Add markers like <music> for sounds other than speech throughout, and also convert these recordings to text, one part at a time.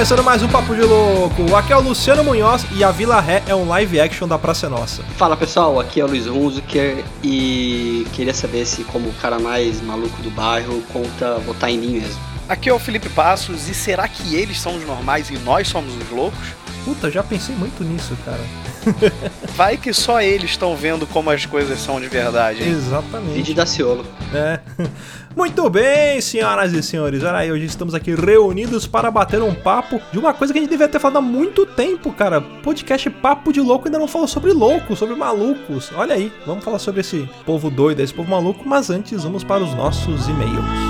Começando mais um Papo de Louco. Aqui é o Luciano Munhoz e a Vila Ré é um live action da Praça é Nossa. Fala pessoal, aqui é o Luiz Hunziker e queria saber se, como o cara mais maluco do bairro, conta votar em mim mesmo. Aqui é o Felipe Passos e será que eles são os normais e nós somos os loucos? Puta, já pensei muito nisso, cara. <laughs> Vai que só eles estão vendo como as coisas são de verdade. Hein? Exatamente. Vídeo da Ciolo. É. <laughs> Muito bem, senhoras e senhores. Olha aí, hoje estamos aqui reunidos para bater um papo de uma coisa que a gente devia ter falado há muito tempo, cara. Podcast Papo de Louco ainda não falou sobre loucos, sobre malucos. Olha aí, vamos falar sobre esse povo doido, esse povo maluco, mas antes vamos para os nossos e-mails.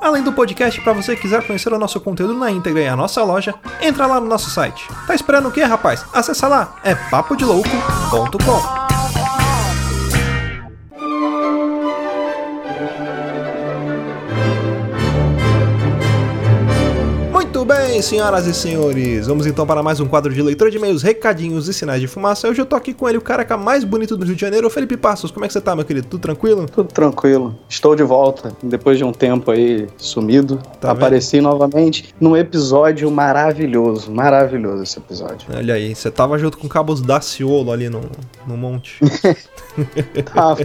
Além do podcast, para você quiser conhecer o nosso conteúdo na íntegra e a nossa loja, entra lá no nosso site. Tá esperando o quê, rapaz? Acessa lá, é papodelouco.com. bem, senhoras e senhores. Vamos então para mais um quadro de leitura de e-mails, recadinhos e sinais de fumaça. Hoje eu tô aqui com ele, o careca mais bonito do Rio de Janeiro, o Felipe Passos. Como é que você tá, meu querido? Tudo tranquilo? Tudo tranquilo. Estou de volta, depois de um tempo aí sumido. Tá Apareci novamente num episódio maravilhoso. Maravilhoso esse episódio. Olha aí, você tava junto com o Cabos Daciolo ali no, no monte. <laughs> <laughs> Tá.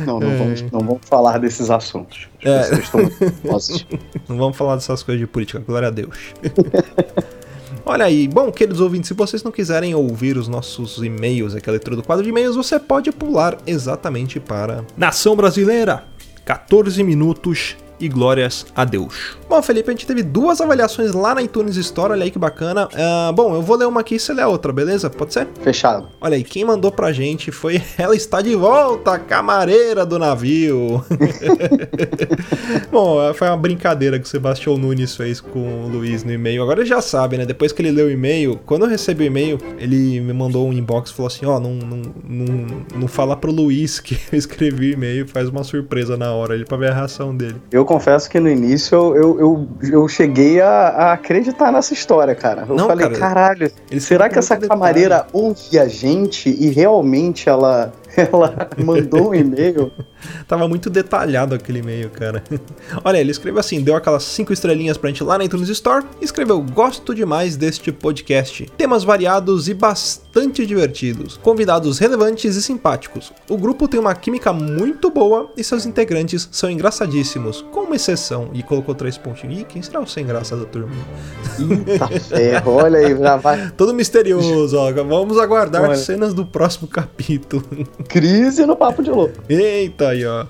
Não, não, vamos, não vamos falar desses assuntos. As É. <laughs> Não vamos falar dessas coisas de política, glória a Deus. <laughs> Olha aí, bom, queridos ouvintes, se vocês não quiserem ouvir os nossos e-mails, aquela leitura do quadro de e-mails, você pode pular exatamente para Nação Brasileira. 14 minutos e glórias a Deus. Bom, Felipe, a gente teve duas avaliações lá na iTunes Store, olha aí que bacana. Ah, bom, eu vou ler uma aqui e você lê a outra, beleza? Pode ser? Fechado. Olha aí, quem mandou pra gente foi <laughs> Ela está de volta, camareira do navio. <laughs> Bom, foi uma brincadeira que o Sebastião Nunes fez com o Luiz no e-mail. Agora ele já sabe, né? Depois que ele leu o e-mail, quando eu recebi o e-mail, ele me mandou um inbox e falou assim: Ó, não, não, não, não fala pro Luiz que <laughs> eu escrevi o e-mail, faz uma surpresa na hora ali pra ver a reação dele. Eu confesso que no início eu, eu, eu, eu cheguei a, a acreditar nessa história, cara. Eu Não, falei, cara, caralho, será que essa camareira ouve a gente e realmente ela, ela mandou um e-mail? <laughs> Tava muito detalhado aquele e-mail, cara. <laughs> Olha, ele escreveu assim: deu aquelas cinco estrelinhas pra gente lá na iTunes Store e escreveu: Gosto demais deste podcast. Temas variados e bastante divertidos. Convidados relevantes e simpáticos. O grupo tem uma química muito boa e seus integrantes são engraçadíssimos, com uma exceção. E colocou três pontinhos. Ih, quem será o sem graça da turma? Eita ferro, olha aí, já vai. <laughs> Todo misterioso, ó. Vamos aguardar Olha. cenas do próximo capítulo. Crise no papo de louco. Eita aí, ó.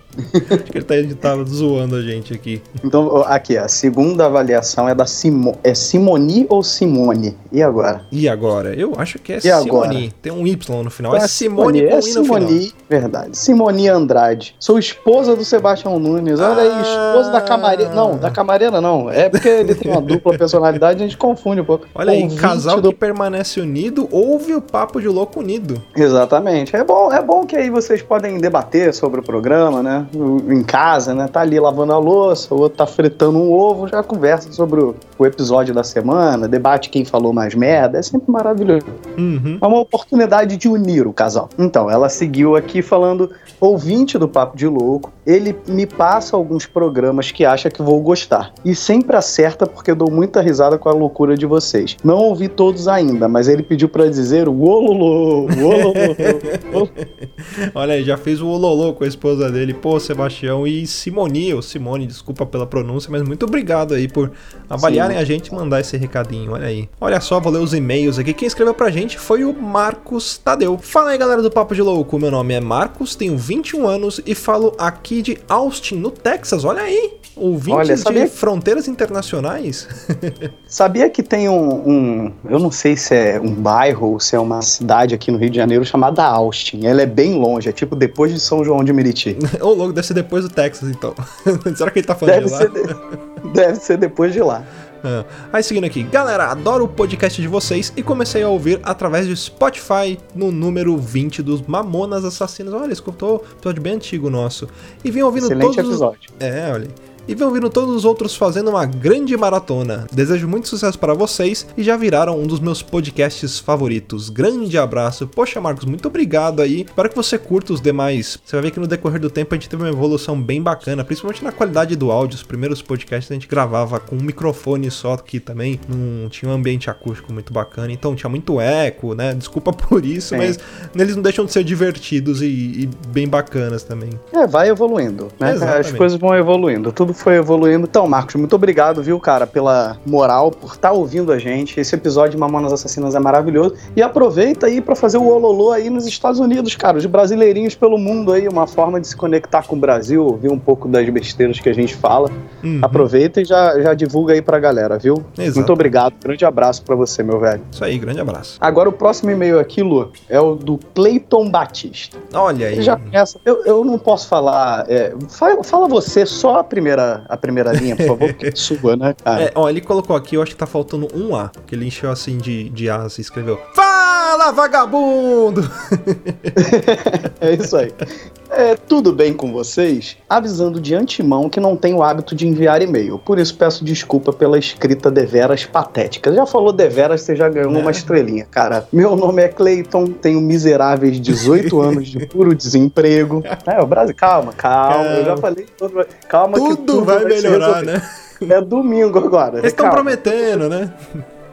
Acho que ele tá, ele tá zoando a gente aqui. Então, aqui, a segunda avaliação é da Simo... É Simoni ou Simone? E agora? E agora? Eu acho que é E agora? Simone. Tem um Y no final. É É Simone com é I no final. Simoni, verdade. Simoni Andrade. Sou esposa do Sebastião Nunes. Olha aí, esposa da camareira. Não, da camareira não. É porque ele tem uma dupla personalidade, a gente confunde um pouco. Olha aí, casal do- que permanece unido ouve o papo de louco unido. Exatamente. É bom, é bom que aí vocês podem debater sobre o programa, né? Em casa, né? Tá ali lavando a louça, o outro tá fritando um ovo, já conversa sobre o, o episódio da semana, debate quem falou mais merda, é sempre maravilhoso. Uhum. É uma oportunidade de unir o casal. Então, ela seguiu aqui falando, ouvinte do Papo de Louco, ele me passa alguns programas que acha que vou gostar. E sempre acerta porque eu dou muita risada com a loucura de vocês. Não ouvi todos ainda, mas ele pediu pra dizer o ololô, ololô. <laughs> Olha aí, já fez o ololô com a esposa dele. Pô, Sebastião e Simoni, ou Simone, desculpa pela pronúncia, mas muito obrigado aí por avaliarem a gente e mandar esse recadinho. Olha aí. Olha só, vou ler os e-mails aqui. Quem escreveu pra gente foi o Marcos Tadeu. Fala aí, galera do Papo de Louco. Meu nome é Marcos, tenho 21 anos e falo aqui de Austin, no Texas. Olha aí. Ouvintes Olha, de sabia- fronteiras internacionais. <laughs> Sabia que tem um, um- Eu não sei se é um bairro ou se é uma cidade aqui no Rio de Janeiro chamada Austin. Ela é bem longe, é tipo depois de São João de Meriti. Ô, louco, deve ser depois do Texas, então. <laughs> Será que ele tá falando Deve de lá? ser, de- deve ser depois de lá. Ah. Aí seguindo aqui, galera, adoro o podcast de vocês e comecei a ouvir através do Spotify no número 20 dos Mamonas Assassinas. Olha, escutou um episódio bem antigo nosso. E vim ouvindo Excelente todos. os- episódio. É, olha. E vem ouvindo todos os outros fazendo uma grande maratona. Desejo muito sucesso para vocês e já viraram um dos meus podcasts favoritos. Grande abraço. Poxa, Marcos, muito obrigado aí. Espero que você curta os demais. Você vai ver que no decorrer do tempo a gente teve uma evolução bem bacana, principalmente na qualidade do áudio. Os primeiros podcasts a gente gravava com um microfone só aqui também. Não tinha um ambiente acústico muito bacana. Então tinha muito eco, né? Desculpa <laughs> por isso, Sim. mas eles não deixam de ser divertidos e, e bem bacanas também. É, vai evoluindo, né? Exatamente. As coisas vão evoluindo, tudo foi evoluindo. Então, Marcos, muito obrigado, viu, cara, pela moral, por estar ouvindo a gente. Esse episódio de Mamonas Assassinas é maravilhoso. E aproveita aí pra fazer o ololô aí nos Estados Unidos, cara, os brasileirinhos pelo mundo aí, uma forma de se conectar com o Brasil, ouvir um pouco das besteiras que a gente fala. Uhum. Aproveita e já, já divulga aí pra galera, viu? Exato. Muito obrigado, grande abraço pra você, meu velho. Isso aí, grande abraço. Agora o próximo e-mail aqui, Lu, é o do Cleiton Batista. Olha aí. Você já conhece? Eu, eu não posso falar. é, fala, fala você só a primeira, a primeira linha, por favor, porque <laughs> é sua, né, cara? É, ó, ele colocou aqui, eu acho que tá faltando um A, que ele encheu assim de, de As e escreveu Fala, vagabundo! <laughs> É, isso aí. É, tudo bem com vocês? Avisando de antemão que não tenho o hábito de enviar e-mail, por isso peço desculpa pela escrita deveras patética. Já falou deveras, você já ganhou É. uma estrelinha, cara. Meu nome é Cleiton, tenho miseráveis 18 <laughs> anos de puro desemprego. É, o Brasil, calma, calma, eu já Calma. falei tudo. vai- Calma que Tudo vai se melhorar, né? É domingo agora. Eles estão calma. prometendo, né?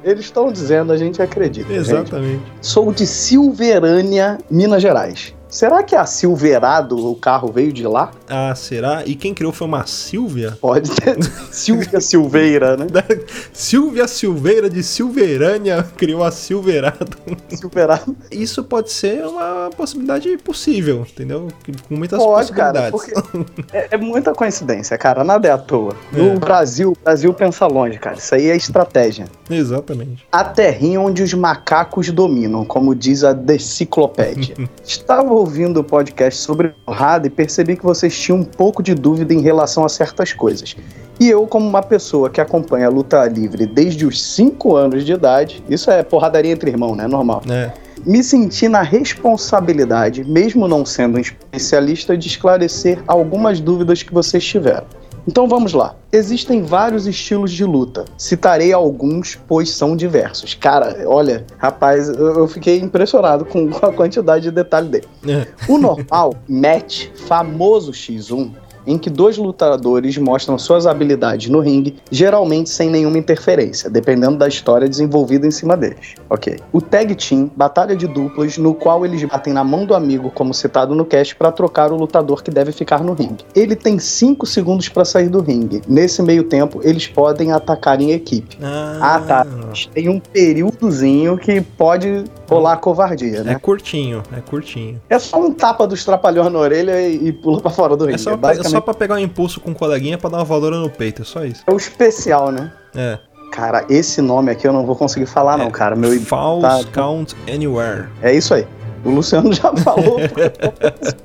Eles estão dizendo, a gente acredita. gente. Exatamente. Sou de Silverânia, Minas Gerais. Será que a Silverado, o carro, veio de lá? Ah, será? E quem criou foi uma Silvia? Pode ter. <laughs> Silvia Silveira, né? Da- <laughs> Silvia Silveira de Silverânia criou a Silverado. Silverado. Isso pode ser uma possibilidade possível, entendeu? Com muitas Pode, cara, possibilidades. porque <laughs> é, é muita coincidência, cara. Nada é à toa. No É. Brasil, o Brasil pensa longe, cara. Isso aí é estratégia. Exatamente. A terrinha onde os macacos dominam, como diz a deciclopédia. Estava ouvindo o podcast sobre porrada e percebi que vocês tinham um pouco de dúvida em relação a certas coisas. E eu, como uma pessoa que acompanha a luta livre desde os 5 anos de idade, isso é porradaria entre irmão, né? Normal. É. Me senti na responsabilidade, mesmo não sendo um especialista, de esclarecer algumas dúvidas que vocês tiveram. Então vamos lá. Existem vários estilos de luta. Citarei alguns, pois são diversos. Cara, olha, rapaz, eu fiquei impressionado com <laughs> com a quantidade de detalhe dele. É. O normal, match, famoso X1, em que dois lutadores mostram suas habilidades no ringue, geralmente sem nenhuma interferência, dependendo da história desenvolvida em cima deles. Ok. O tag team, batalha de duplas, no qual eles batem na mão do amigo, como citado no cast, para trocar o lutador que deve ficar no ringue. Ele tem 5 segundos para sair do ringue. Nesse meio tempo, eles podem atacar em equipe. Ah, tá. Tem um períodozinho que pode rolar covardia, É né? curtinho, é curtinho. É só um tapa dos trapalhões na orelha e, e pula pra fora do ringue. É só, É pra, é basicamente só pra pegar um impulso com o coleguinha pra dar uma voadora no peito, é só isso. é o especial, né? É. Cara, esse nome aqui eu não vou conseguir falar, não, cara. Meu False tá- Count Anywhere. É isso aí. O Luciano já <laughs> falou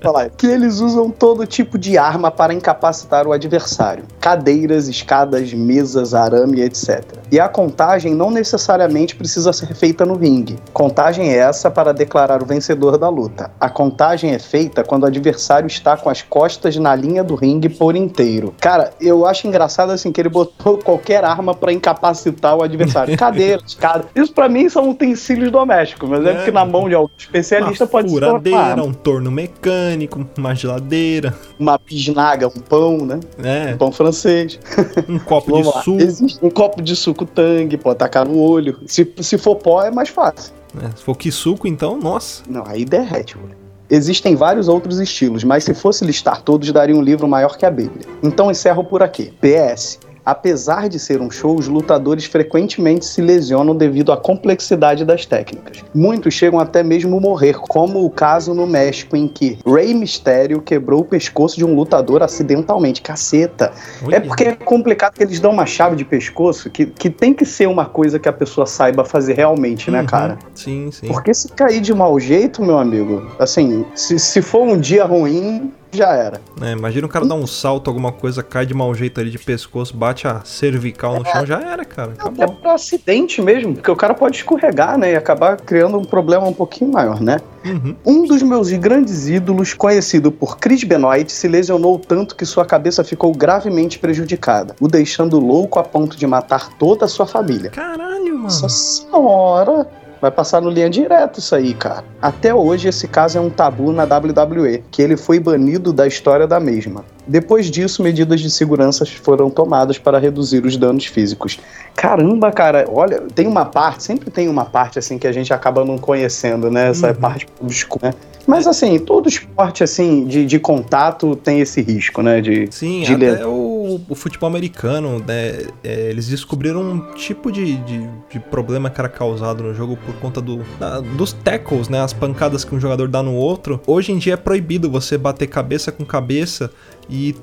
falar, que eles usam todo tipo de arma para incapacitar o adversário: cadeiras, escadas, mesas, arame, etc. E a contagem não necessariamente precisa ser feita no ringue. Contagem é essa para declarar o vencedor da luta. A contagem é feita quando o adversário está com as costas na linha do ringue por inteiro. Cara, eu acho engraçado assim que ele botou qualquer arma para incapacitar o adversário. Cadeira, escada. <laughs> Isso para mim são utensílios domésticos, mas é, é porque na mão de algum especialista uma pode ser. Uma furadeira, um torno mecânico, uma geladeira. Uma pisnaga, um pão, né? É. Um pão francês. Um copo <laughs> de suco. Existe um copo de suco tangue, pode tacar no olho. Se, se for pó, é mais fácil. né? Se for que suco, então, nossa. Não, aí derrete, olho. Existem vários outros estilos, mas se fosse listar todos, daria um livro maior que a Bíblia. Então encerro por aqui. PS. Apesar de ser um show, os lutadores frequentemente se lesionam devido à complexidade das técnicas. Muitos chegam até mesmo morrer, como o caso no México em que Rey Mysterio quebrou o pescoço de um lutador acidentalmente. Caceta! É porque é complicado que eles dão uma chave de pescoço que, que tem que ser uma coisa que a pessoa saiba fazer realmente, né, Uhum. cara? Sim, sim. Porque se cair de mau jeito, meu amigo, assim, se, se for um dia ruim, já era. É, imagina o cara dar um salto, alguma coisa, cai de mau jeito ali de pescoço, bate a cervical no chão, já era, cara. É Acabou. pra acidente mesmo, porque o cara pode escorregar, né? E acabar criando um problema um pouquinho maior, né? Uhum. Um dos meus grandes ídolos, conhecido por Chris Benoit, se lesionou tanto que sua cabeça ficou gravemente prejudicada, o deixando louco a ponto de matar toda a sua família. Caralho, mano. Nossa senhora! Vai passar no linha direto isso aí, cara. Até hoje, esse caso é um tabu na WWE, que ele foi banido da história da mesma. Depois disso, medidas de segurança foram tomadas para reduzir os danos físicos. Caramba, cara, olha, tem uma parte, sempre tem uma parte assim que a gente acaba não conhecendo, né? Essa Uhum. parte obscura, né? Mas assim, todo esporte assim de, de contato tem esse risco, né? De, Sim, de até le- o, o futebol americano, né? é, eles descobriram um tipo de, de, de problema que era causado no jogo por conta do, da- dos tackles, né? As pancadas que um jogador dá no outro. Hoje em dia é proibido você bater cabeça com cabeça e.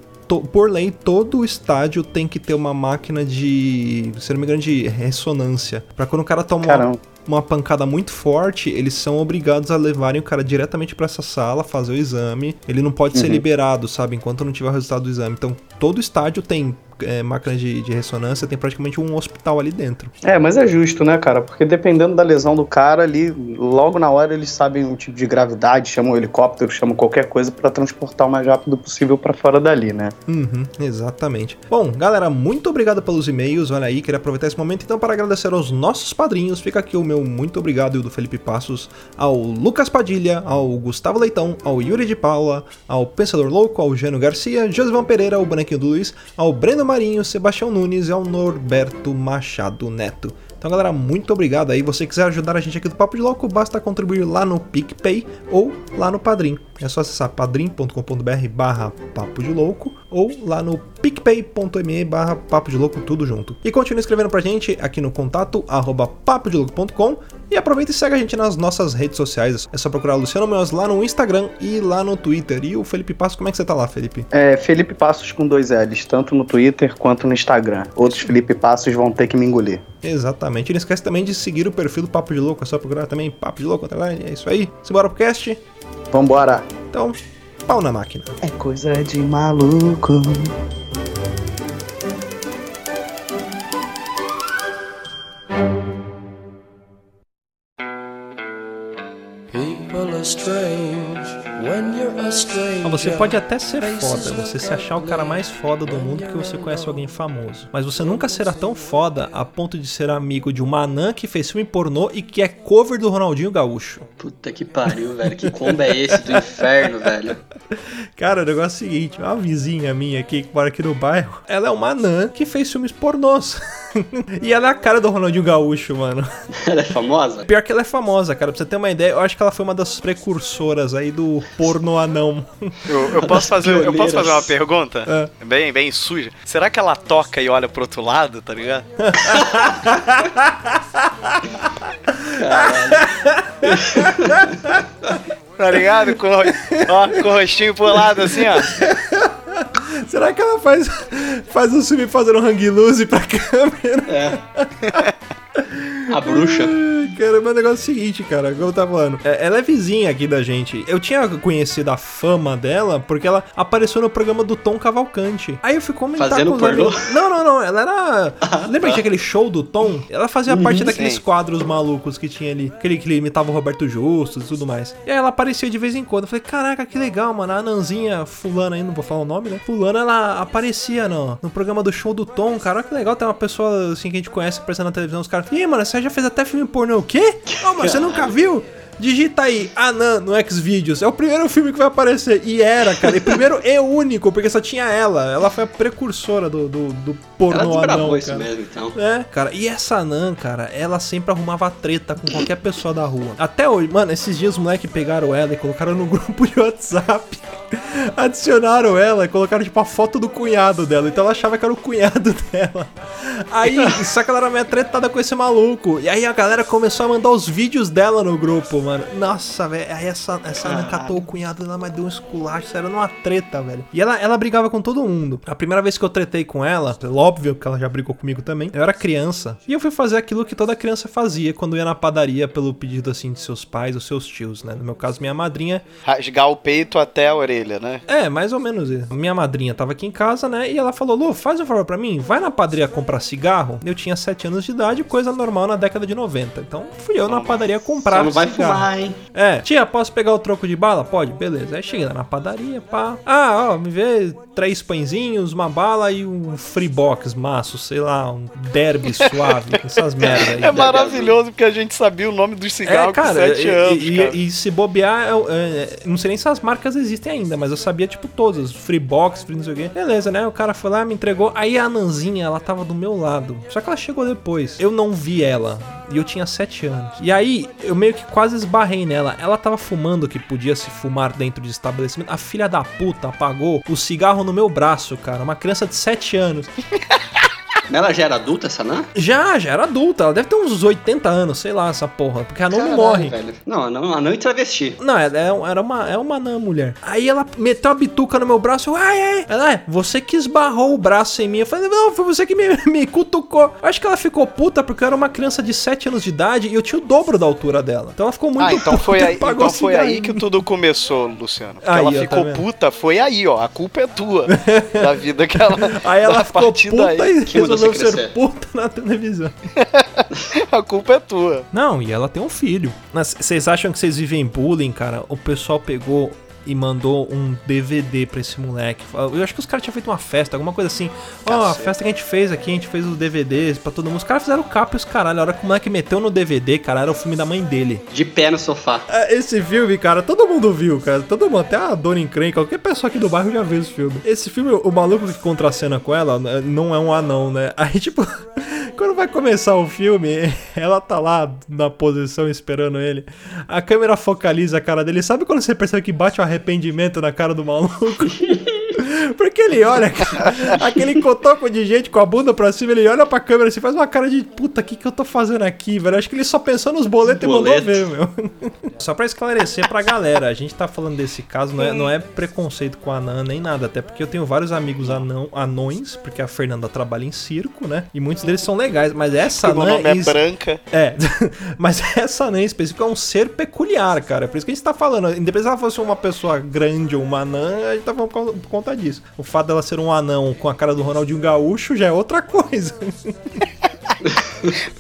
Por lei, todo estádio tem que ter uma máquina de, se não me engano, de ressonância. Pra quando o cara toma uma Caramba. uma pancada muito forte, eles são obrigados a levarem o cara diretamente pra essa sala, fazer o exame. Ele não pode ser Uhum. liberado, sabe? Enquanto não tiver o resultado do exame. Então, todo estádio tem é, máquina de, de ressonância, tem praticamente um hospital ali dentro. É, mas é justo, né, cara? Porque dependendo da lesão do cara ali, logo na hora eles sabem o tipo de gravidade, chamam o helicóptero, chamam qualquer coisa pra transportar o mais rápido possível pra fora dali, né? Uhum, exatamente. Bom, galera, muito obrigado pelos e-mails. Olha aí, queria aproveitar esse momento então para agradecer aos nossos padrinhos. Fica aqui o meu muito obrigado e o do Felipe Passos, ao Lucas Padilha, ao Gustavo Leitão, ao Yuri de Paula, ao Pensador Louco, ao Geno Garcia, Josivão Pereira, ao Branquinho do Luiz, ao Breno Marinho, Sebastião Nunes e ao Norberto Machado Neto. Então, galera, muito obrigado aí. você quiser ajudar a gente aqui do Papo de Louco, basta contribuir lá no PicPay ou lá no Padrim. É só acessar padrim.com.br barra Papo de Louco ou lá no picpay.me barra Papo de Louco, tudo junto. E continue escrevendo pra gente aqui no contato arroba papodelouco.com e aproveita e segue a gente nas nossas redes sociais. É só procurar Luciano Meus lá no Instagram e lá no Twitter. E o Felipe Passo, como é que você tá lá, Felipe? É, Felipe Passos com dois L's, tanto no Twitter quanto no Instagram. Outros Felipe Passos vão ter que me engolir. Exatamente. E não esquece também de seguir o perfil do Papo de Louco. É só procurar também Papo de Louco underline. É isso aí. Simbora pro cast. Vambora! Então, pau na máquina. É coisa de maluco. Você pode até ser foda, você se achar o cara mais foda do mundo porque você conhece alguém famoso. Mas você nunca será tão foda a ponto de ser amigo de uma anã que fez filme pornô e que é cover do Ronaldinho Gaúcho. Puta que pariu, velho. Que combo é esse do inferno, velho? <laughs> Cara, o negócio é o seguinte, uma vizinha minha aqui que mora aqui no bairro, ela é uma anã que fez filmes pornôs. <laughs> e ela é a cara do Ronaldinho Gaúcho, mano. Ela é famosa? Pior que ela é famosa, cara. Pra você ter uma ideia, eu acho que ela foi uma das precursoras aí do porno anão. Eu, eu posso <laughs> fazer, eu posso fazer uma pergunta? É. Bem, bem suja. Será que ela toca e olha pro outro lado, tá ligado? tá ligado? Com, ó, com o rostinho pro lado assim, ó. Será que ela faz, faz um filme fazendo hang loose pra câmera? É. <laughs> A bruxa. <laughs> Porque era o meu negócio seguinte, cara, como eu tava falando. É, ela é vizinha aqui da gente. Eu tinha conhecido a fama dela porque ela apareceu no programa do Tom Cavalcante. Aí eu fui comentar Fazendo com os pornô? amigos. Não, não, não. Ela era. <laughs> Lembra que tinha aquele show do Tom? Ela fazia parte daqueles sim. quadros malucos que tinha ali. Aquele que ele imitava o Roberto Justus e tudo mais. E aí ela aparecia de vez em quando. Eu falei, caraca, que legal, mano. A Ananzinha fulana aí, não vou falar o nome, né? Fulana, ela aparecia no, no programa do show do Tom, cara. Olha que legal, tem uma pessoa assim que a gente conhece aparecendo na televisão. Os caras, ih, mano, você já fez até filme pornô. O quê? Mas você nunca viu? Digita aí, Anan no Xvideos. É o primeiro filme que vai aparecer. E era, cara. E primeiro e único, porque só tinha ela. Ela foi a precursora do, do, do Ela pornô anão, desbravou isso cara. mesmo, então. É, cara, e essa Nan, cara, ela sempre arrumava treta com qualquer pessoa da rua. Até hoje, mano, esses dias os moleques pegaram ela e colocaram no <laughs> grupo de WhatsApp. Adicionaram ela e colocaram, tipo, a foto do cunhado dela. Então ela achava que era o cunhado <laughs> dela. Aí, só que ela era meio tretada com esse maluco. E aí a galera começou a mandar os vídeos dela no grupo, mano. Nossa, velho. Aí essa, essa Nan catou o cunhado dela, mas deu um esculacho. Isso era numa treta, velho. E ela, ela brigava com todo mundo. A primeira vez que eu tretei com ela, óbvio que ela já brigou comigo também. Eu era criança. E eu fui fazer aquilo que toda criança fazia quando ia na padaria pelo pedido, assim, de seus pais ou seus tios, né? No meu caso, minha madrinha Rasgar o peito até a orelha, né? é, mais ou menos isso. Minha madrinha tava aqui em casa, né? E ela falou: Lu, faz um favor pra mim, vai na padaria comprar cigarro. Eu tinha 7 anos de idade, coisa normal na década de 90. Então fui eu na padaria comprar Só não vai cigarro. É, tia, posso pegar o troco de bala? Pode, beleza. Aí lá na padaria, pá. Ah, ó, me vê três pãezinhos, uma bala e um free box maço, sei lá, um derby <laughs> suave, essas merda aí. É maravilhoso porque a gente sabia o nome dos cigarros com 7 e, anos, e- cara. e se bobear, eu, é, não sei nem se as marcas existem ainda, mas eu sabia, tipo, todas. Free box, free não sei o quê. Beleza, né? O cara foi lá, me entregou. Aí a Nanzinha, ela tava do meu lado. Só que ela chegou depois. Eu não vi ela. E eu tinha 7 anos. E aí, eu meio que quase esbarrei nela. Ela tava fumando que podia se fumar dentro de estabelecimento. A filha da puta apagou o cigarro no meu braço, cara. Uma criança de 7 anos. <laughs> Ela já era adulta, essa Nan? Já, já era adulta. Ela deve ter uns 80 anos, sei lá, essa porra. Porque a não Caralho, morre. velho. Não, não, anão e travesti. Não, é- é- era uma, é uma anã mulher. Aí ela meteu a bituca no meu braço. Eu, ai, ai. Ela, é, você que esbarrou o braço em mim. Eu falei, não, foi você que me, <laughs> me cutucou. Acho que ela ficou puta porque eu era uma criança de 7 anos de idade e eu tinha o dobro da altura dela. Então ela ficou muito Ah, então puta foi aí, pagou então foi aí que tudo começou, Luciano. Porque Aí, ela tá ficou vendo? puta, foi aí, ó. A culpa é tua <laughs> da vida que ela. Aí ela <laughs> ficou puta daí, e resolveu você ser puta na televisão. <laughs> A culpa é tua. Não, e ela tem um filho. Mas vocês acham que vocês vivem bullying, cara? O pessoal pegou e mandou um DVD pra esse moleque. Eu acho que os caras tinham feito uma festa, alguma coisa assim. Ó, a Cacete. festa que a gente fez aqui, a gente fez os DVDs pra todo mundo. Os caras fizeram capa e os caralho. A hora que o moleque meteu no DVD, cara, era o filme da mãe dele. De pé no sofá. É, Esse filme, cara, todo mundo viu, cara. Todo mundo, até a dona encrenca, qualquer pessoa aqui do bairro já viu esse filme. Esse filme, o maluco que contracena com ela né, não é um anão, né? Aí, tipo, <laughs> quando vai começar o filme, <laughs> ela tá lá na posição esperando ele. A câmera focaliza a cara dele. Sabe quando você percebe que bate o arrependimento na cara do maluco? <laughs> ele olha, cara, aquele cotoco de gente com a bunda pra cima, ele olha pra câmera e faz uma cara de puta, o que, que eu tô fazendo aqui, velho? Acho que ele só pensou nos boletos e mandou Boleto. ver, meu. Só pra esclarecer pra galera, a gente tá falando desse caso, não é, não é preconceito com a anã nem nada, até porque eu tenho vários amigos anão, anões, porque a Fernanda trabalha em circo, né? E muitos deles são legais, mas essa Porque o anã. nome é is- branca. é, <laughs> mas essa anã em específico é um ser peculiar, cara. Por isso que a gente tá falando. Independente se ela fosse uma pessoa grande ou uma anã, a gente tá falando por por conta disso. O fato dela ser um anão com a cara do Ronaldinho Gaúcho já é outra coisa. <laughs>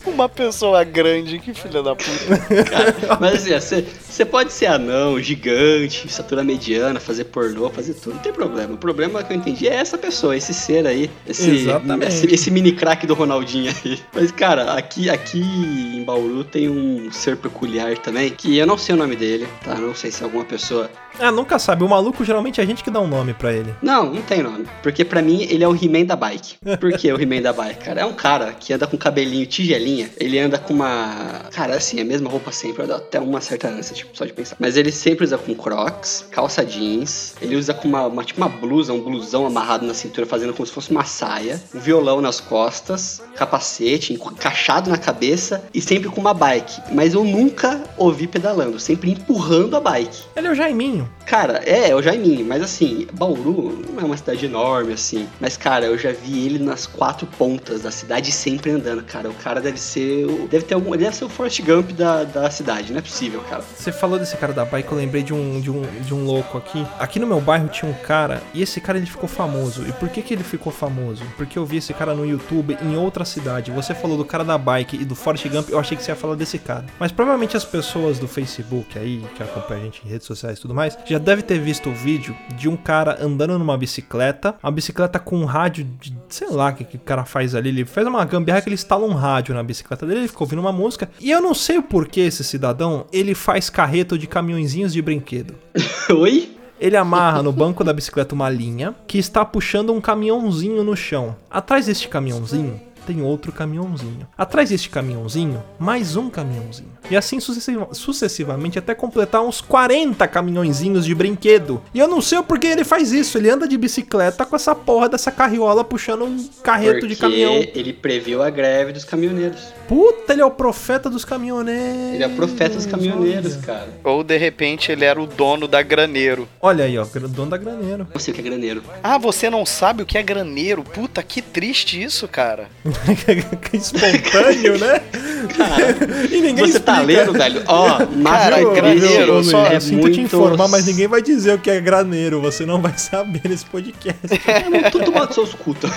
Uma pessoa grande, que filha da puta. Mas assim, você pode ser anão, gigante, estatura mediana, fazer pornô, fazer tudo, não tem problema. O problema que eu entendi é essa pessoa, esse ser aí, esse, Exatamente. esse, esse mini craque do Ronaldinho aí. Mas, cara, aqui, aqui em Bauru tem um ser peculiar também, que eu não sei o nome dele, tá? Não sei se alguma pessoa. Ah, nunca sabe. O maluco geralmente é a gente que dá um nome pra ele. Não, não tem nome. Porque pra mim ele é o He-Man da bike. <laughs> Por que o He-Man da bike, cara? É um cara que anda com cabelinho tigelinha. Ele anda com uma. Cara, assim, a mesma roupa sempre. Até uma certa ânsia, tipo, só de pensar. Mas ele sempre usa com crocs, calça jeans. Ele usa com uma, uma- tipo uma blusa, um blusão amarrado na cintura, fazendo como se fosse uma saia. Um violão nas costas, capacete, encaixado na cabeça e sempre com uma bike. Mas eu nunca ouvi pedalando, sempre empurrando a bike. Ele é o Jaiminho. Cara, é, é o Jaiminho, mas assim, Bauru não é uma cidade enorme, assim. Mas, cara, eu já vi ele nas quatro pontas da cidade sempre andando. cara, o cara deve ser. o- Deve ter algum. Ele deve ser o Forrest Gump da, da cidade, não é possível, cara. Você falou desse cara da bike, eu lembrei de um, de, um, de um louco aqui. Aqui no meu bairro tinha um cara, e esse cara ele ficou famoso. E por que, que ele ficou famoso? Porque eu vi esse cara no YouTube em outra cidade. Você falou do cara da bike e do Forrest Gump, eu achei que você ia falar desse cara. Mas provavelmente as pessoas do Facebook aí, que acompanham a gente em redes sociais e tudo mais, já deve ter visto o vídeo de um cara andando numa bicicleta, uma bicicleta com um rádio de, sei lá o que, que o cara faz ali. Ele fez uma gambiarra que ele instala um rádio na bicicleta dele, ele ficou ouvindo uma música. E eu não sei o porquê esse cidadão, ele faz carreto de caminhõezinhos de brinquedo. <laughs> Oi? Ele amarra no banco da bicicleta uma linha que está puxando um caminhãozinho no chão. Atrás deste caminhãozinho tem outro caminhãozinho. Atrás deste caminhãozinho, mais um caminhãozinho. E assim sucessiva- sucessivamente até completar uns 40 caminhõezinhos de brinquedo. E eu não sei o porquê ele faz isso. Ele anda de bicicleta com essa porra dessa carriola puxando um carreto Porque de caminhão. ele previu a greve dos caminhoneiros. Puta, ele é o profeta dos caminhoneiros. Ele é o profeta dos caminhoneiros, cara. Ou de repente ele era o dono da graneiro. Olha aí, ó, dono da graneiro. Não sei o que é graneiro. Ah, você não sabe o que é graneiro? Puta, que triste isso, cara. <laughs> Espontâneo, né? <laughs> e ninguém Você tá explica. lendo, velho? Ó, Cara, Master graneiro, Cristo eu só- é eu sinto muito... te informar, mas ninguém vai dizer o que é graneiro. Você não vai saber nesse podcast. <laughs> É tudo mal dos seus cultos.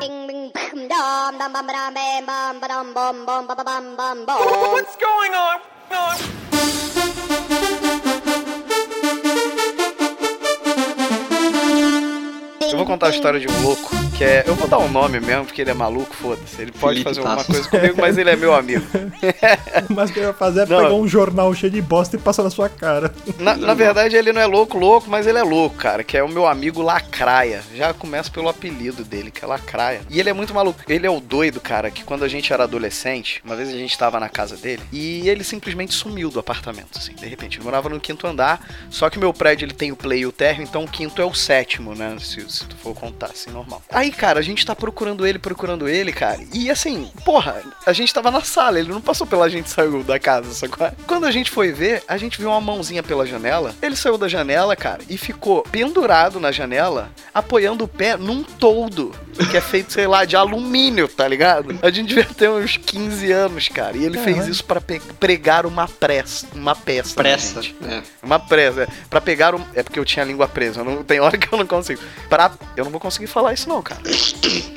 Ding ding dum Eu vou contar a história de um louco, que é. Eu vou dar um nome mesmo, porque ele é maluco, foda-se. Ele pode Felipe fazer alguma coisa comigo, mas ele é meu amigo. <laughs> Mas o que ele vai fazer é Não. pegar um jornal cheio de bosta e passar na sua cara. Na, na verdade, ele não é louco, louco, mas ele é louco, cara, que é o meu amigo Lacraia. Já começa pelo apelido dele, que é Lacraia. E ele é muito maluco. Ele é o doido, cara, que quando a gente era adolescente, uma vez a gente tava na casa dele e ele simplesmente sumiu do apartamento, assim, de repente. Ele morava no quinto andar, só que meu prédio ele tem o play e o térreo, então o quinto é o sétimo, né? Se, se tu for contar assim, normal. Aí, cara, a gente tá procurando ele, procurando ele, cara. E assim, porra, a gente tava na sala, ele não passou pela gente e saiu da casa, sacou? Quando a gente foi ver, a gente viu uma mãozinha pela janela. Ele saiu da janela, cara, e ficou pendurado na janela, apoiando o pé num toldo, que é feito, sei lá, de alumínio, tá ligado? A gente devia ter uns 15 anos, cara. E ele fez isso pra pe- pregar uma pressa, uma peça. Pressa. gente. É. Uma presa. é. Pra pegar um. É porque eu tinha a língua presa. Não, tem hora que eu não consigo. Pra. Eu não vou conseguir falar isso, não, cara.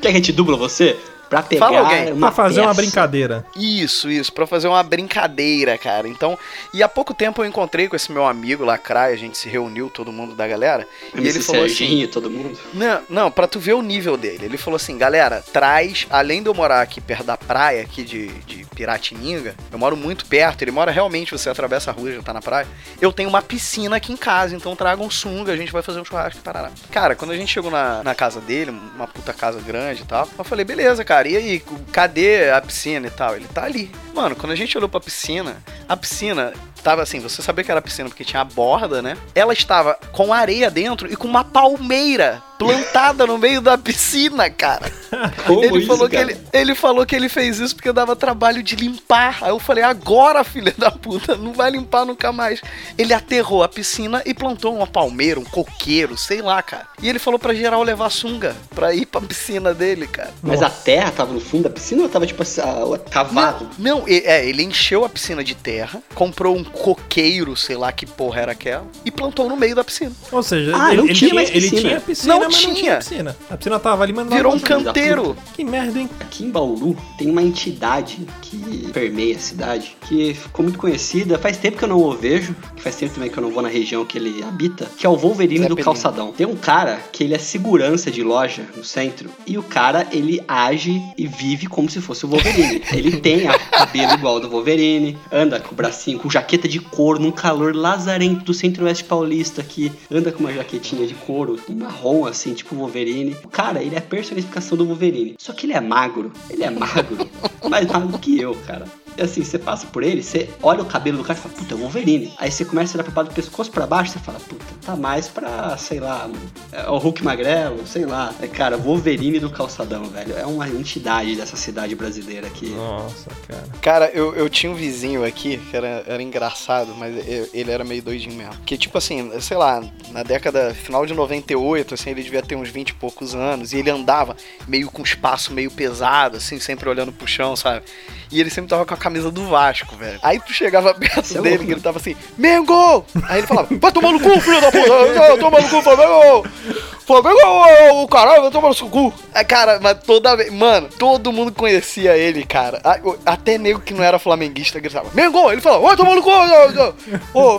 Quer que a gente dubla você? Pra pegar Fala alguém. uma pra fazer uma peça. brincadeira. Isso, isso, pra fazer uma brincadeira, cara. Então, e há pouco tempo eu encontrei com esse meu amigo Lacraia, a gente se reuniu, todo mundo da galera, e MC ele falou assim: todo mundo. Não, não, pra tu ver o nível dele. Ele falou assim, galera, traz, além de eu morar aqui perto da praia, aqui de, de Piratininga, eu moro muito perto, ele mora realmente, você atravessa a rua e já tá na praia. Eu tenho uma piscina aqui em casa, então traga um sunga, a gente vai fazer um churrasco e parará. Cara, quando a gente chegou na, na casa dele, uma puta casa grande e tal, eu falei, beleza, cara, e aí, cadê a piscina e tal? Ele tá ali. Mano, quando a gente olhou pra piscina, a piscina tava assim, você sabia que era piscina porque tinha a borda, né? Ela estava com areia dentro e com uma palmeira plantada no meio da piscina, cara. <laughs> Como ele isso, falou que cara? ele, ele falou que ele fez isso porque dava trabalho de limpar. Aí eu falei: "Agora, filha da puta, não vai limpar nunca mais". Ele aterrou a piscina e plantou uma palmeira, um coqueiro, sei lá, cara. E ele falou pra geral levar sunga pra ir pra piscina dele, cara. Mas a terra tava no fundo da piscina ou tava tipo assim, ah, cavado? Não, e- é, ele encheu a piscina de terra, comprou um coqueiro, sei lá que porra era aquela, e plantou no meio da piscina. Ou seja, Ah, ele, não ele tinha tinha, ele piscina. tinha piscina, Não mas não tinha tinha. piscina. A piscina tava ali, mas não Virou um canteiro. Que merda, hein? Aqui em Bauru tem uma entidade que permeia a cidade, que ficou muito conhecida. Faz tempo que eu não o vejo, que faz tempo também que eu não vou na região que ele habita, que é o Wolverine Zé do Pelinho. Calçadão. Tem um cara que ele é segurança de loja no centro, e o cara, ele age e vive como se fosse o Wolverine. ele tem a cabelo igual ao do Wolverine, anda com o bracinho, com jaqueta de couro, num calor lazarento do centro-oeste paulista, que anda com uma jaquetinha de couro, marrom assim, tipo Wolverine. O cara, ele é a personificação do Wolverine. Só que ele é magro, ele é magro, <laughs> mais magro que eu, cara. E assim, você passa por ele, você olha o cabelo do cara e fala, puta, é o Wolverine. Aí você começa a olhar pra do pescoço pra baixo, você fala, puta, tá mais pra, sei lá, é o Hulk Magrelo, sei lá. É, cara, Wolverine do calçadão, velho. É uma entidade dessa cidade brasileira aqui. Nossa, cara. Cara, eu, eu tinha um vizinho aqui que era, era engraçado, mas eu- ele era meio doidinho mesmo. Que, tipo assim, sei lá, na década final de 98, assim, ele devia ter uns 20 e poucos anos, e ele andava meio com espaço meio pesado, assim, sempre olhando pro chão, sabe? E ele sempre tava com a camisa do Vasco, velho. Aí tu chegava perto Isso é dele louco, e ele tava assim, Mengo! Aí ele falava, vai tomar no cu, filho da puta! Vai tomar no cu, Flamengo! Flamengo, o caralho, vai tomar no seu cu! É, cara, mas toda vez, mano, todo mundo conhecia ele, cara. Até nego que não era flamenguista gritava, Mengo! Ele falava, vai tomar no cu! Ô,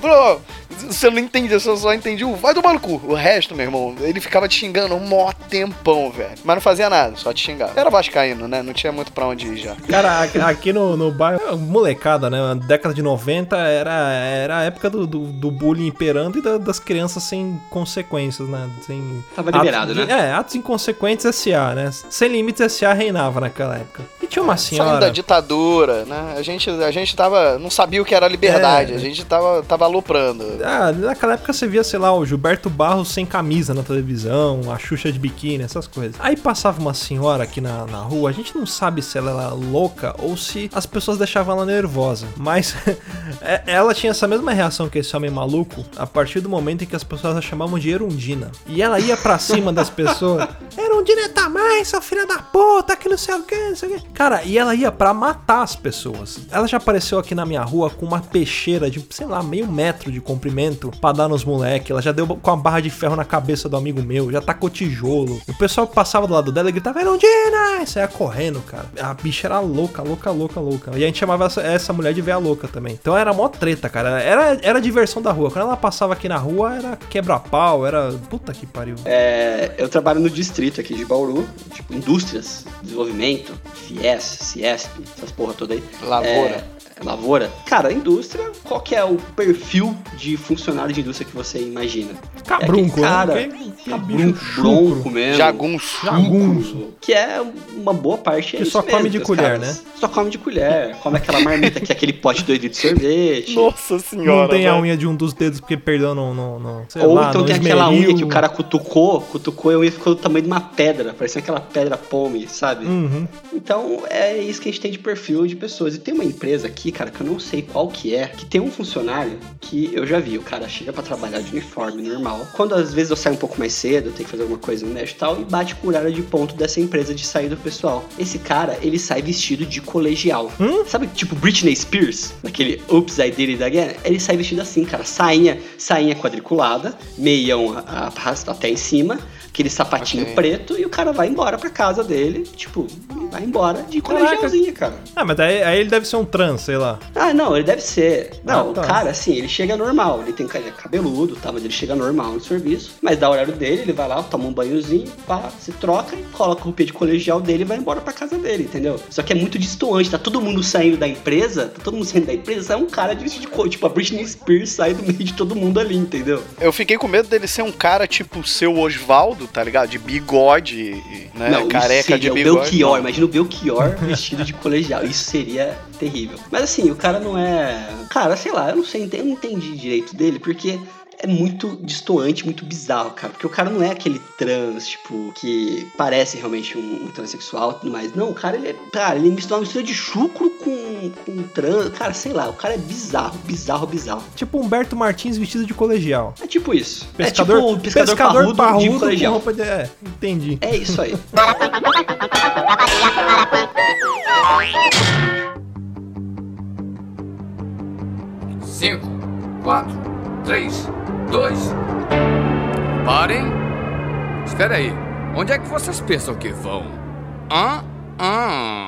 você não entendia, você só entendia o vai no cu. O resto, meu irmão, ele ficava te xingando um mó tempão, velho. Mas não fazia nada, só te xingava. Era vascaíno, né? Não tinha muito pra onde ir já. Cara, aqui- aqui no, no bairro, molecada, né? Na década de 90 era, era a época do, do, do bullying imperando e da- das crianças sem consequências, né? Sem Tava liberado, atos, né? É, atos inconsequentes SA, né? Sem limites SA reinava naquela época. Tinha uma Saindo da senhora. ditadura, né? A gente, a gente tava. Não sabia o que era liberdade, É. a gente tava, tava aloprando. Ah, naquela época você via, sei lá, o Gilberto Barros sem camisa na televisão, a Xuxa de biquíni, essas coisas. Aí passava uma senhora aqui na, na rua, a gente não sabe se ela era louca ou se as pessoas deixavam ela nervosa. Mas <laughs> é- ela tinha essa mesma reação que esse homem maluco a partir do momento em que as pessoas a chamavam de Erundina. E ela ia pra cima das pessoas. <laughs> Erundina tá mais, sua filha da puta, que não sei o que, não sei o que. Cara, e ela ia pra matar as pessoas. Ela já apareceu aqui na minha rua com uma peixeira de, sei lá, meio metro de comprimento pra dar nos moleque. Ela já deu com a barra de ferro na cabeça do amigo meu, já tacou tijolo. O pessoal que passava do lado dela e gritava, Erundina! E saia correndo, cara. A bicha era louca, louca, louca, louca. E a gente chamava essa, essa mulher de véia louca também. Então era mó treta, cara. Era, era diversão da rua. Quando ela passava aqui na rua, era quebra-pau, era. Puta que pariu. É, eu trabalho no distrito aqui de Bauru, tipo, indústrias, desenvolvimento, FIES, Ciesp, essas porra toda aí. Lavoura. É, lavoura. Cara, indústria, qual que é o perfil de funcionário de indústria que você imagina? Cabrunco, é cara, né? Aquele- aquele cabrunco, bronco mesmo. Jagunço. Jagunço. Que é uma boa parte. é Que isso só come mesmo, de colher, caras né? Só come de colher. Come aquela marmita que é aquele pote doido de sorvete. Nossa senhora. Não tem a velho. unha de um dos dedos porque perdeu no. no, no sei Ou lá, então no tem aquela esmeril. unha que o cara cutucou, cutucou e a unha ficou do tamanho de uma pedra, parecia aquela pedra pome, sabe? Uhum. Então é isso que a gente tem de perfil de pessoas. E tem uma empresa aqui, cara, que eu não sei qual que é, que tem um funcionário que eu já vi. O cara chega pra trabalhar de uniforme normal. Quando às vezes eu saio um pouco mais cedo, eu tenho que fazer alguma coisa no Nest e tal, e bate com o horário de ponto dessa empresa de sair do pessoal. Esse cara, ele sai vestido de colegial. Sabe, tipo Britney Spears, naquele Oops, I Did It Again? Ele sai vestido assim, cara. Sainha, sainha quadriculada, meião a- a- até em cima, aquele sapatinho Ok. preto, e o cara vai embora pra casa dele, tipo, vai embora de Caraca. colegialzinho, cara. Ah, mas aí, aí ele deve ser um trans, sei lá. Ah, não, ele deve ser. Não, Ah, tá. o cara, assim, ele chega normal. Ele tem ele é cabeludo, tá? Mas ele chega normal no serviço. Mas dá o horário dele, ele vai lá, toma um banhozinho, pá, se troca e coloca o roupinha de colegial dele e vai embora pra casa dele, entendeu? Só que é muito distoante, tá todo mundo saindo da empresa, tá todo mundo saindo da empresa, sai um cara de de cor, tipo a Britney Spears sai do meio de todo mundo ali, entendeu? Eu fiquei com medo dele ser um cara tipo o seu Osvaldo, tá ligado? De bigode, né? Não, Careca de o bigode. Belchior, não. imagina o Belchior <laughs> vestido de colegial. Isso seria terrível. Mas assim, o cara não é. Cara, sei lá, eu não sei, eu não entendi direito dele, porque. É muito distoante, muito bizarro, cara. Porque o cara não é aquele trans, tipo, que parece realmente um, um transexual e tudo mais. Não, o cara, ele é. Cara, ele mistura uma mistura de chucro com, com trans. Cara, sei lá, o cara é bizarro, bizarro, bizarro. Tipo Humberto Martins vestido de colegial. É tipo isso. Pescador, é tipo o pescador, parrudo, de com colegial. roupa de... É, entendi. É isso aí. <laughs> Cinco, quatro, três, dois. Parem. Espera aí. Onde é que vocês pensam que vão? Hã? Hã?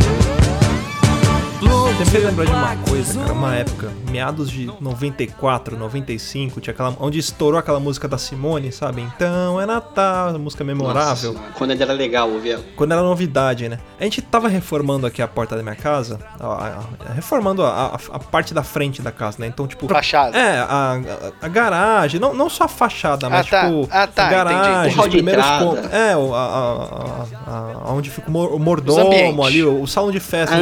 Me lembrou de uma coisa, cara, uma época, meados de 94, 95, tinha aquela, onde estourou aquela música da Simone, sabe? Então é Natal, música memorável. Nossa, quando era legal ouvir ela. Quando era novidade, né? A gente tava reformando aqui a porta da minha casa, a- a- a- reformando a, a- a parte da frente da casa, né? Então, tipo. Fachada. É, a, a- a garagem, não, não só a fachada, mas Ah, tá. tipo. Ah, tá, a garagem, os primeiros cômodos. É, o, a, a- a- a- onde fica o mor- o mordomo ali, o, o salão de festa A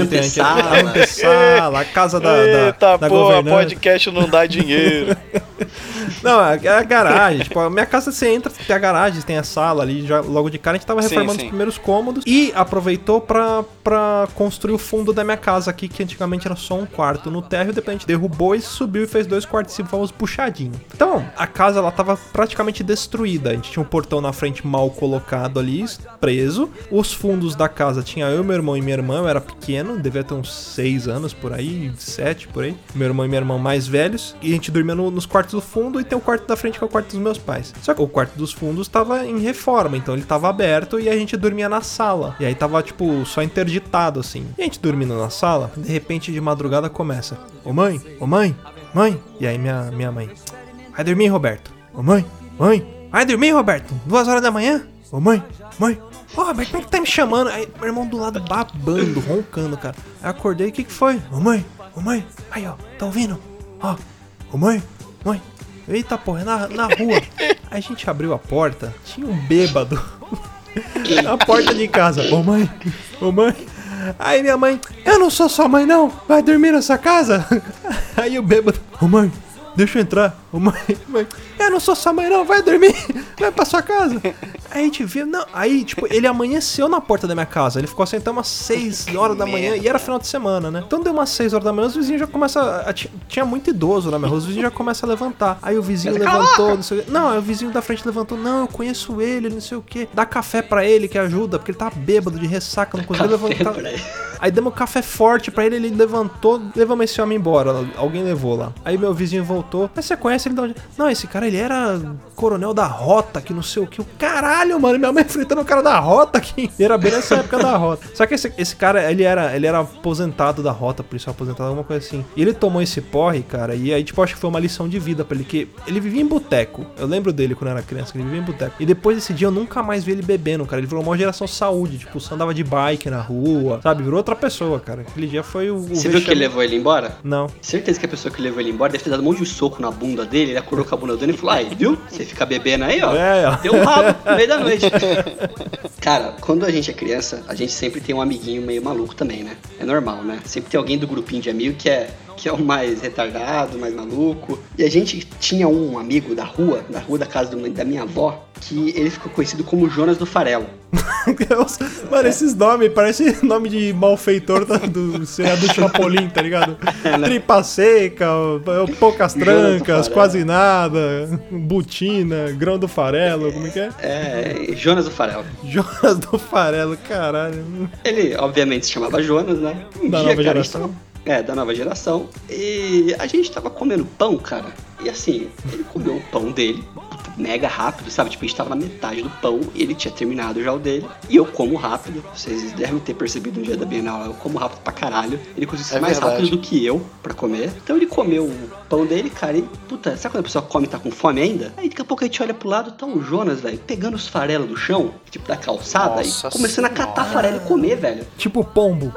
tem a casa da, da, Eita, da porra, governante. podcast não dá dinheiro. <laughs> Não, é a garagem. tipo, a minha casa você entra, tem a garagem, tem a sala ali, já logo de cara a gente tava Sim, reformando sim. os primeiros cômodos e aproveitou pra, pra construir o fundo da minha casa aqui, que antigamente era só um quarto no térreo, depois a gente derrubou e subiu e fez dois quartos cima, famoso puxadinho. Então, a casa ela tava praticamente destruída. A gente tinha um portão na frente mal colocado ali, preso. Os fundos da casa tinha eu, meu irmão e minha irmã, eu era pequeno, devia ter uns seis anos por aí, sete por aí. Meu irmão e minha irmã mais velhos. E a gente dormia no- nos quartos do fundo e tem o quarto da frente que é o quarto dos meus pais. Só que o quarto dos fundos tava em reforma, então ele tava aberto e a gente dormia na sala. E aí tava, tipo, só interditado assim. E a gente dormindo na sala, de repente de madrugada começa: Ô mãe, ô mãe, mãe. E aí minha, minha mãe: Vai dormir, Roberto. Ô mãe, mãe, vai dormir, Roberto. Duas horas da manhã. Ô mãe, mãe. Ô, Roberto, como é que tá me chamando? Aí meu irmão do lado babando, roncando, cara. Aí acordei, o que que foi? Ô mãe, ô mãe. Aí, ó, tá ouvindo? Ó, ô mãe, mãe. Eita porra, é na, na rua. <laughs> Aí a gente abriu a porta, tinha um bêbado <laughs> na porta de casa. Ô mãe, ô mãe. Aí minha mãe, eu não sou sua mãe não, vai dormir nessa casa? <laughs> Aí o bêbado, ô mãe, deixa eu entrar. Ô mãe, mãe, eu não sou sua mãe não, vai dormir, vai pra sua casa. Aí a gente viu, não, aí tipo, ele amanheceu na porta da minha casa, ele ficou assim até umas 6 horas da manhã e era final de semana, né? Então deu umas 6 horas da manhã, os vizinhos já começam, a, tinha muito idoso na minha rua, os vizinhos já começam a levantar. Aí o vizinho levantou, não sei o. Não, o vizinho da frente levantou, não, eu conheço ele, não sei o que. Dá café pra ele que ajuda, porque ele tá bêbado de ressaca, não conseguiu levantar. Aí demos café forte pra ele, ele levantou, levamos esse homem embora. Alguém levou lá. Aí meu vizinho voltou. Mas você conhece ele de onde? Não, esse cara ele era coronel da rota, que não sei o que. O caralho, mano, minha mãe enfrentando o cara da rota aqui. Era bem nessa época da rota. Só que esse, esse cara, ele era, ele era aposentado da rota, policial aposentado, alguma coisa assim. E ele tomou esse porre, cara, e aí, tipo, acho que foi uma lição de vida pra ele, que ele vivia em boteco. Eu lembro dele quando eu era criança, que ele vivia em boteco. E depois desse dia eu nunca mais vi ele bebendo, cara. Ele virou uma geração saúde, tipo, só andava de bike na rua, sabe? Virou outra pessoa, cara. Aquele dia foi o. o Você viu que ele levou ele embora? Não. Certeza que a pessoa que levou ele embora deve ter dado um monte de soco na bunda dele, ele acordou com a bunda dele e falou, aí, viu? Você fica bebendo aí, ó. É, ó. Deu um rabo no meio da noite. <laughs> Cara, quando a gente é criança, a gente sempre tem um amiguinho meio maluco também, né? É normal, né? Sempre tem alguém do grupinho de amigo que é, que é o mais retardado, mais maluco. E a gente tinha um amigo da rua, da rua da casa do- da minha avó, que ele ficou conhecido como Jonas do Farelo. Mano, esses nomes parecem nome de malfeitor do seriado do Chapolin, tá ligado? <laughs> Tripa seca, poucas trancas, quase nada, butina, grão do farelo, como é que é? É, Jonas do Farelo. Jonas do farelo, caralho. Ele, obviamente, se chamava Jonas, né? Um Da dia, nova cara, geração. tava- É, da nova geração. E a gente tava comendo pão, cara. E assim, ele comeu o pão dele, mega rápido, sabe? Tipo, a gente tava na metade do pão e ele tinha terminado já o dele. E eu como rápido. Vocês devem ter percebido no dia da Bienal, eu como rápido pra caralho. Ele conseguiu ser É mais verdade. rápido do que eu pra comer. Então ele comeu o pão dele, cara. E, puta, sabe quando a pessoa come e tá com fome ainda? Aí daqui a pouco a gente olha pro lado, tá o Jonas, velho, pegando os farelos do chão, tipo da calçada, Nossa e começando a catar farelo e comer, velho. Tipo pombo.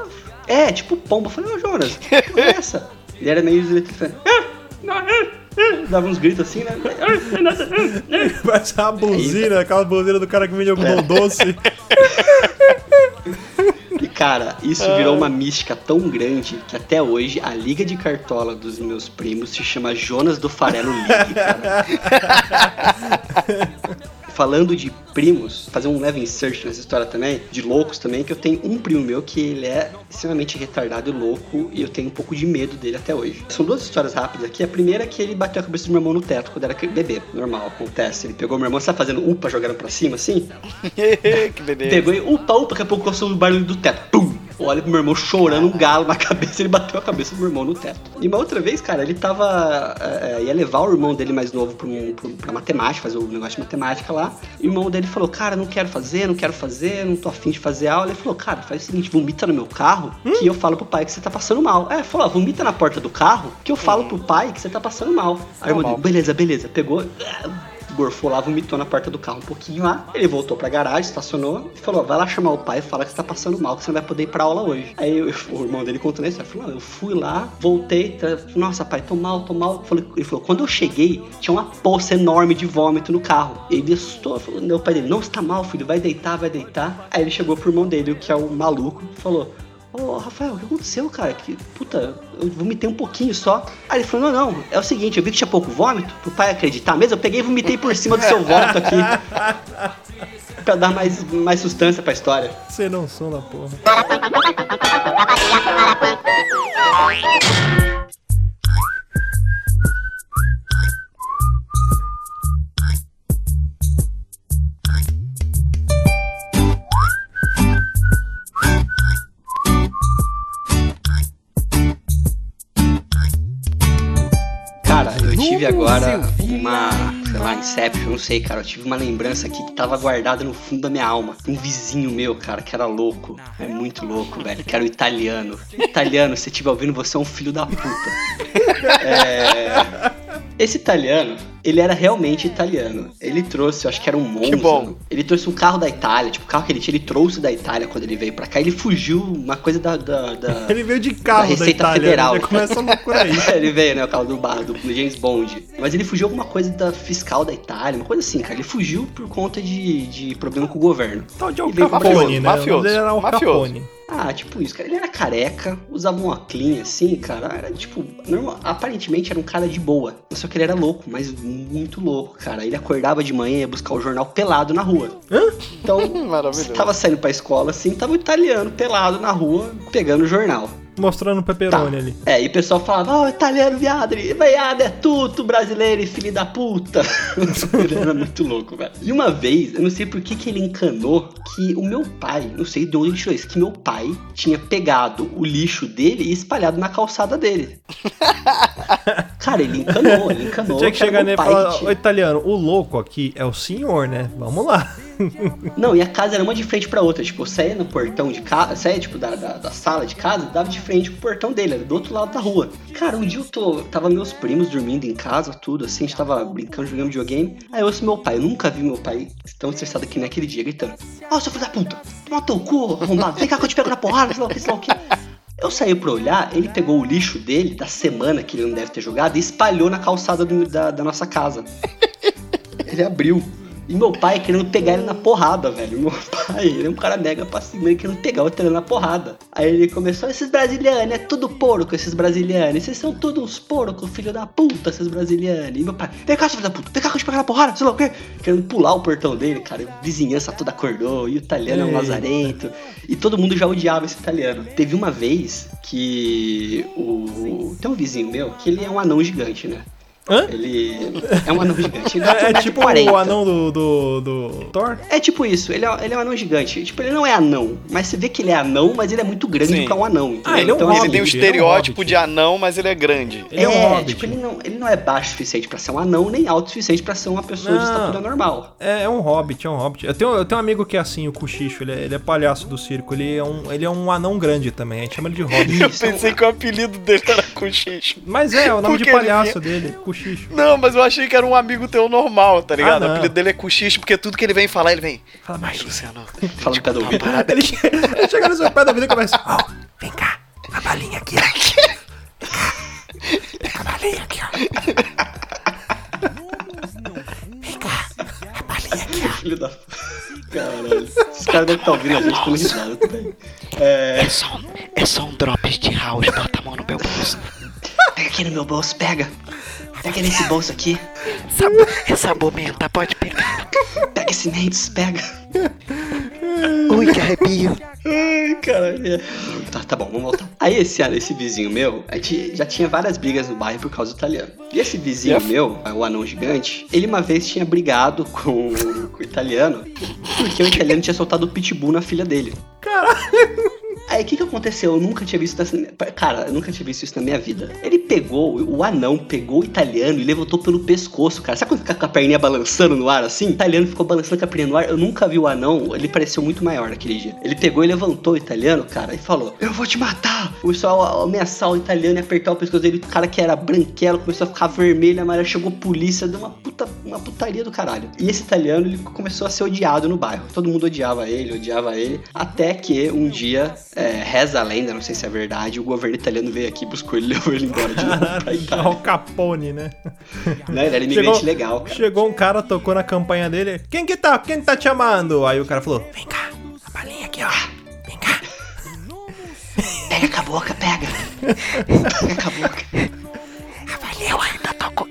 É, tipo pomba. Eu falei, ô Jonas, que porra é essa? <laughs> Ele era meio "Ah, não, ah, ah", dava uns gritos assim, né? "Ah, não é nada, ah, ah". Vai ser uma buzina, aquela buzina do cara que vende algodão doce. <laughs> E cara, isso virou uma mística tão grande que até hoje a liga de cartola dos meus primos se chama Jonas do Farelo League, cara. <laughs> Falando de primos, fazer um leve insert nessa história também, de loucos também, que eu tenho um primo meu que ele é extremamente retardado e louco e eu tenho um pouco de medo dele até hoje. São duas histórias rápidas aqui. A primeira é que ele bateu a cabeça do meu irmão no teto quando era bebê. Normal, acontece. Ele pegou meu irmão, sabe fazendo upa jogando pra cima assim? <laughs> que beleza. Pegou e upa, upa, daqui a pouco começou o barulho do teto. Pum! Olha pro meu irmão chorando, um galo na <laughs> cabeça, ele bateu a cabeça do meu irmão no teto. E uma outra vez, cara, ele tava. é, ia levar o irmão dele mais novo pra, um, pra, matemática, fazer o negócio de matemática lá. E o irmão dele falou: Cara, não quero fazer, não quero fazer, não tô afim de fazer aula. Ele falou: Cara, faz o seguinte, vomita no meu carro, que eu falo pro pai que você tá passando mal. É, falou: ó, Vomita na porta do carro, que eu falo pro pai que você tá passando mal. Aí o irmão dele, beleza, beleza. Pegou. Gorfou lá, vomitou na porta do carro um pouquinho lá. Ele voltou pra garagem, estacionou e falou: Vai lá chamar o pai e fala que você tá passando mal, que você não vai poder ir pra aula hoje. Aí eu- o irmão dele contando isso, falou: "Não, Eu fui lá, voltei, nossa pai, tô mal, tô mal. Ele falou: Quando eu cheguei, tinha uma poça enorme de vômito no carro. Ele assustou, falou: Meu pai dele, não, você tá mal, filho, vai deitar, vai deitar. Aí ele chegou pro irmão dele, que é o maluco, falou: Ô, Rafael, o que aconteceu, cara? Que, puta, eu vomitei um pouquinho só. Aí ele falou, não, não, é o seguinte, eu vi que tinha pouco vômito, pro pai acreditar mesmo, eu peguei e vomitei por cima do seu vômito aqui. <laughs> pra dar mais, mais sustância pra história. Você não sou na porra. Tive agora uma, sei lá, Inception, não sei, cara. Eu tive uma lembrança aqui que tava guardada no fundo da minha alma. Um vizinho meu, cara, que era louco. É muito louco, velho. Que era o italiano. Italiano, se você estiver ouvindo, você é um filho da puta. É... Esse italiano, ele era realmente italiano. Ele trouxe, eu acho que era um Monza. bom. Ele trouxe um carro da Itália, tipo, o carro que ele tinha, ele trouxe da Itália quando ele veio pra cá. Ele fugiu, uma coisa da. da, da- <laughs> Ele veio de carro da, Receita Itália. Federal. Já começa a loucura aí. <laughs> ele veio, né? O carro do bar, do James Bond. Mas ele fugiu alguma coisa da fiscal da Itália, uma coisa assim, cara. Ele fugiu por conta de, de problema com o governo. Tal de Al Capone, né? mafioso, dele era Al. Capone. Ah, tipo isso, cara. Ele era careca, usava um óculos assim, cara. Era tipo, normal, aparentemente era um cara de boa. Só que ele era louco, mas muito louco, cara. Ele acordava de manhã e ia buscar o jornal pelado na rua. Então, <laughs> Maravilhoso. você tava saindo pra escola assim, tava o italiano pelado na rua, pegando o jornal. Mostrando o Tá. pepperoni ali. É, e o pessoal falava, ó, italiano, viado, viado é tudo brasileiro e filho da puta. ele <laughs> era muito louco, velho. E uma vez, eu não sei por que que ele encanou que o meu pai, não sei de onde ele tirou isso, que meu pai tinha pegado o lixo dele e espalhado na calçada dele. <laughs> Cara, ele encanou, ele encanou. Tinha que chegar nele e falar, ô italiano, o louco aqui é o senhor, né? Vamos lá. <laughs> Não, e a casa era uma de frente pra outra. Tipo, saía no portão de casa, saía, tipo, da, da, da sala de casa, dava de frente pro portão dele, era do outro lado da rua. Cara, um dia eu tô. Tava meus primos dormindo em casa, tudo, assim, a gente tava brincando, jogando videogame. Aí eu ouço meu pai, eu nunca vi meu pai tão estressado que naquele dia, gritando: Ó, seu filho da puta, toma teu cu, arrombado, vem cá que eu te pego na porrada, sei lá o que, sei lá o que. Eu saí pra olhar, ele pegou o lixo dele, da semana que ele não deve ter jogado, e espalhou na calçada do- da, da nossa casa. Ele abriu. E meu pai querendo pegar ele na porrada, velho. Meu pai, ele é um cara mega passivo, ele querendo pegar o italiano na porrada. Aí ele começou, esses brasilianos, é tudo porco, esses brasilianos. Vocês são todos uns porcos, filho da puta, esses brasilianos. E meu pai, vem cá, filho da puta, vem cá que eu te pegar na porrada, sei lá o quê. Querendo pular o portão dele, cara. A vizinhança toda acordou, e o italiano é um Eita. lazarento. E todo mundo já odiava esse italiano. Teve uma vez que o... Tem um vizinho meu que ele é um anão gigante, né? Hã? Ele é um anão gigante. É, um é tipo 40. o anão do, do, do Thor? É tipo isso, ele é, ele é um anão gigante. Tipo, ele não é anão, mas você vê que ele é anão, mas ele é muito grande Sim. pra um anão. Entendeu? Ah, ele é um então, hobbit. Ele tem um Hobbit, estereótipo ele de anão, mas ele é grande. Ele é, um hobbit. tipo, ele não, ele não é baixo o suficiente pra ser um anão, nem alto o suficiente pra ser uma pessoa de Não. estatura normal. É, é um hobbit, é um hobbit. Eu tenho, eu tenho um amigo que é assim, o Cuxicho, ele é, ele é palhaço do circo. Ele é, um, ele é um anão grande também, a gente chama ele de hobbit. Eu pensei que o apelido dele era Cochicho. Mas é, é o nome de Porque ele palhaço dele, Cuxicho. Não, mas eu achei que era um amigo teu normal, tá ligado? Ah, o apelido dele é Cochicho, porque tudo que ele vem falar, ele vem. Fala mais. Luciano, Fala no pé do ouvido. Ele, che- <laughs> ele chega no seu pé da vida e começa. Ó, vem cá, a balinha aqui, ó. <laughs> Vem cá. A balinha aqui, ó. Vem cá, a balinha aqui, ó. Filho da. Caralho. Esses caras devem estar ouvindo a gente como risada também. É. é só, um- é só um drops de house, bota a mão no meu bolso. Pega aqui no meu bolso, pega. Pega nesse bolso aqui. Essa, essa momenta pode pegar. Pega esse Mendes, pega. Ui, que arrepio. Ai, caralho. Tá, tá bom, vamos voltar. Aí esse, esse vizinho meu, a gente já tinha várias brigas no bairro por causa do italiano. E esse vizinho meu, o anão gigante, ele uma vez tinha brigado com, com o italiano porque o italiano tinha soltado o pitbull na filha dele. Aí o que que aconteceu? Eu nunca tinha visto isso. na- Cara, eu nunca tinha visto isso na minha vida. Ele pegou, o anão pegou o italiano e levantou pelo pescoço, cara. Sabe quando fica com a perninha balançando no ar assim? O italiano ficou balançando com a perninha no ar. Eu nunca vi o anão, ele pareceu muito maior naquele dia. Ele pegou e levantou o italiano, cara, e falou: Eu vou te matar. Começou a ameaçar o italiano e apertar o pescoço dele. O cara que era branquelo começou a ficar vermelho, amarelo. Chegou polícia, deu uma, puta, uma putaria do caralho. E esse italiano, ele começou a ser odiado no bairro. Todo mundo odiava ele, odiava ele. Até que um dia, é, reza a lenda, não sei se é verdade, o governo italiano veio aqui, buscou ele e <laughs> levou ele embora de novo pra Caralho, Itália. Al Capone, né? Né? Ele era imigrante legal, cara. Chegou um cara, tocou na campanha dele. Quem que tá? Quem tá te chamando? Aí o cara falou: Vem cá, a balinha aqui, ó. Vem cá. <laughs> Pega com a boca, pega. Pega com a boca. Eu ainda tô com.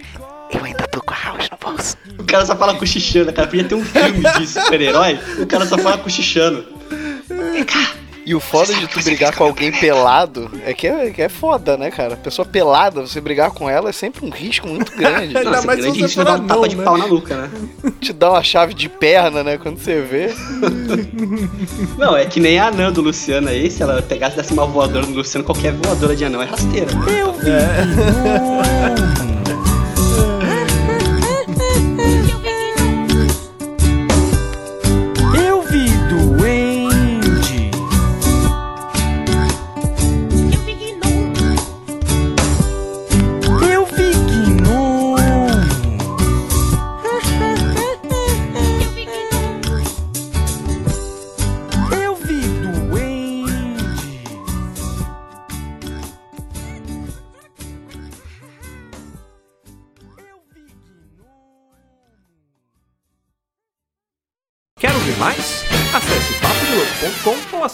Eu ainda tô com a house no bolso. O cara só fala cochichando, cara. Podia ter um filme de super-herói, o cara só fala cochichando. E o foda de tu brigar com alguém pelado é que é, que é foda, né, cara? Pessoa pelada, você brigar com ela é sempre um risco muito grande. <laughs> Ainda Nossa, mais grande risco de for dar um tapa anão, de né? pau na nuca, né? Te dá uma chave de perna, né? Quando você vê. <laughs> Não, é que nem a anã do Luciano aí, se ela pegasse e desse uma voadora no Luciano, qualquer voadora de anão é rasteira. Eu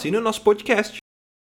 assine o nosso podcast.